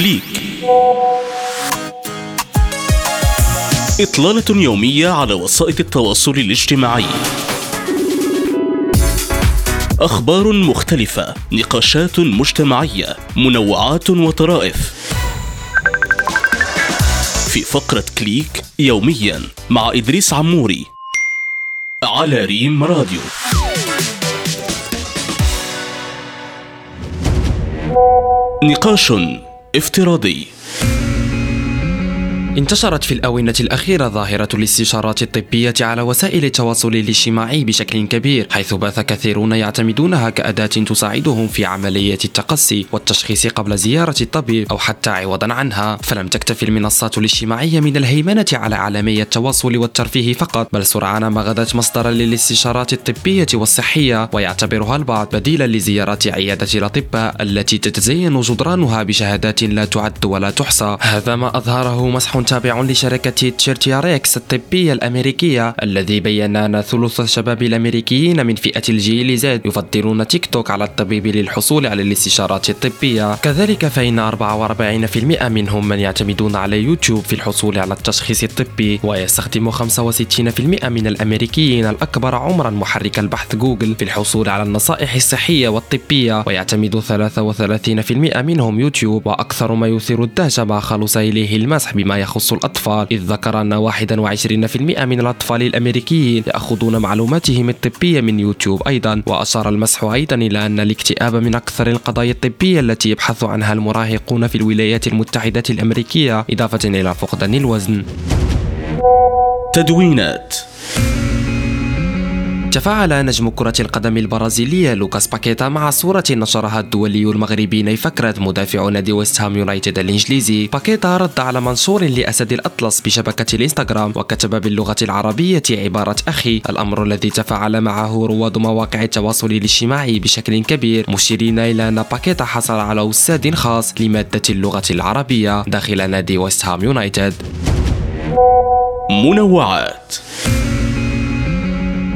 كليك إطلالة يومية على وسائل التواصل الاجتماعي. أخبار مختلفة نقاشات مجتمعية منوعات وطرائف. في فقرة كليك يوميا مع إدريس عموري على ريم راديو. نقاش افتراضي. انتشرت في الآونة الأخيرة ظاهرة الاستشارات الطبية على وسائل التواصل الاجتماعي بشكل كبير حيث بات كثيرون يعتمدونها كأداة تساعدهم في عملية التقصي والتشخيص قبل زيارة الطبيب أو حتى عوضا عنها. فلم تكتفي المنصات الاجتماعية من الهيمنة على عالمي التواصل والترفيه فقط بل سرعان ما غدت مصدرا للاستشارات الطبية والصحية ويعتبرها البعض بديلا لزيارة عيادة الأطباء التي تتزين جدرانها بشهادات لا تعد ولا تحصى. هذا ما أظهره مسح تابع لشركة تشيرتياريكس الطبية الأمريكية الذي بين أن ثلث الشباب الأمريكيين من فئة الجيل زد يفضلون تيك توك على الطبيب للحصول على الاستشارات الطبية. كذلك فإن 44% منهم من يعتمدون على يوتيوب في الحصول على التشخيص الطبي ويستخدم 65% من الأمريكيين الأكبر عمرا محرك البحث جوجل في الحصول على النصائح الصحية والطبية. ويعتمد 33% منهم يوتيوب وأكثر ما يثير الدهشة ما خلص إليه المسح بما يخص يخص الأطفال. إذ ذكر أن 21% من الأطفال الأمريكيين يأخذون معلوماتهم الطبية من يوتيوب أيضا. وأشار المسح أيضا إلى أن الاكتئاب من أكثر القضايا الطبية التي يبحث عنها المراهقون في الولايات المتحدة الأمريكية إضافة إلى فقدان الوزن. تدوينات تفاعل نجم كرة القدم البرازيلية لوكاس باكيتا مع صورة نشرها الدولي المغربي نايف أكرد مدافع نادي ويست هام يونايتد الإنجليزي. باكيتا رد على منشور لأسد الأطلس بشبكة الإنستغرام وكتب باللغة العربية عبارة أخي الأمر الذي تفاعل معه رواد مواقع التواصل الاجتماعي بشكل كبير. مشيرين إلى أن باكيتا حصل على أستاذ خاص لمادة اللغة العربية داخل نادي ويست هام يونايتد. منوعات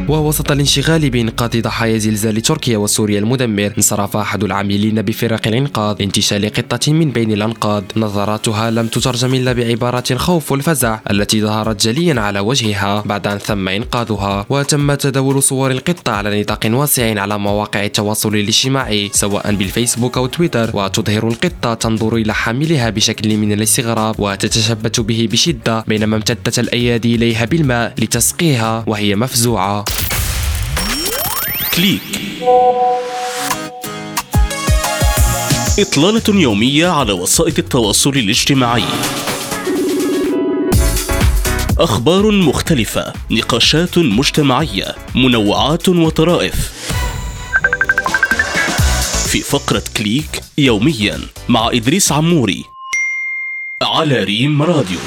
ووسط الانشغال بإنقاذ ضحايا زلزال تركيا وسوريا المدمر انصرف أحد العاملين بفرق الإنقاذ. لانتشال قطة من بين الأنقاض. نظراتها لم تترجم إلا بعبارات الخوف والفزع التي ظهرت جليا على وجهها بعد أن تم إنقاذها. وتم تداول صور القطة على نطاق واسع على مواقع التواصل الاجتماعي سواء بالفيسبوك أو تويتر. وتظهر القطة تنظر إلى حاملها بشكل من الاستغراب وتتشبت به بشدة بينما امتدت الأيادي إليها بالماء لتسقيها وهي مفزوعة. كليك. إطلالة يومية على وسائل التواصل الاجتماعي. أخبار مختلفة نقاشات مجتمعية منوعات وطرائف. في فقرة كليك يوميا مع إدريس عموري على ريم راديو.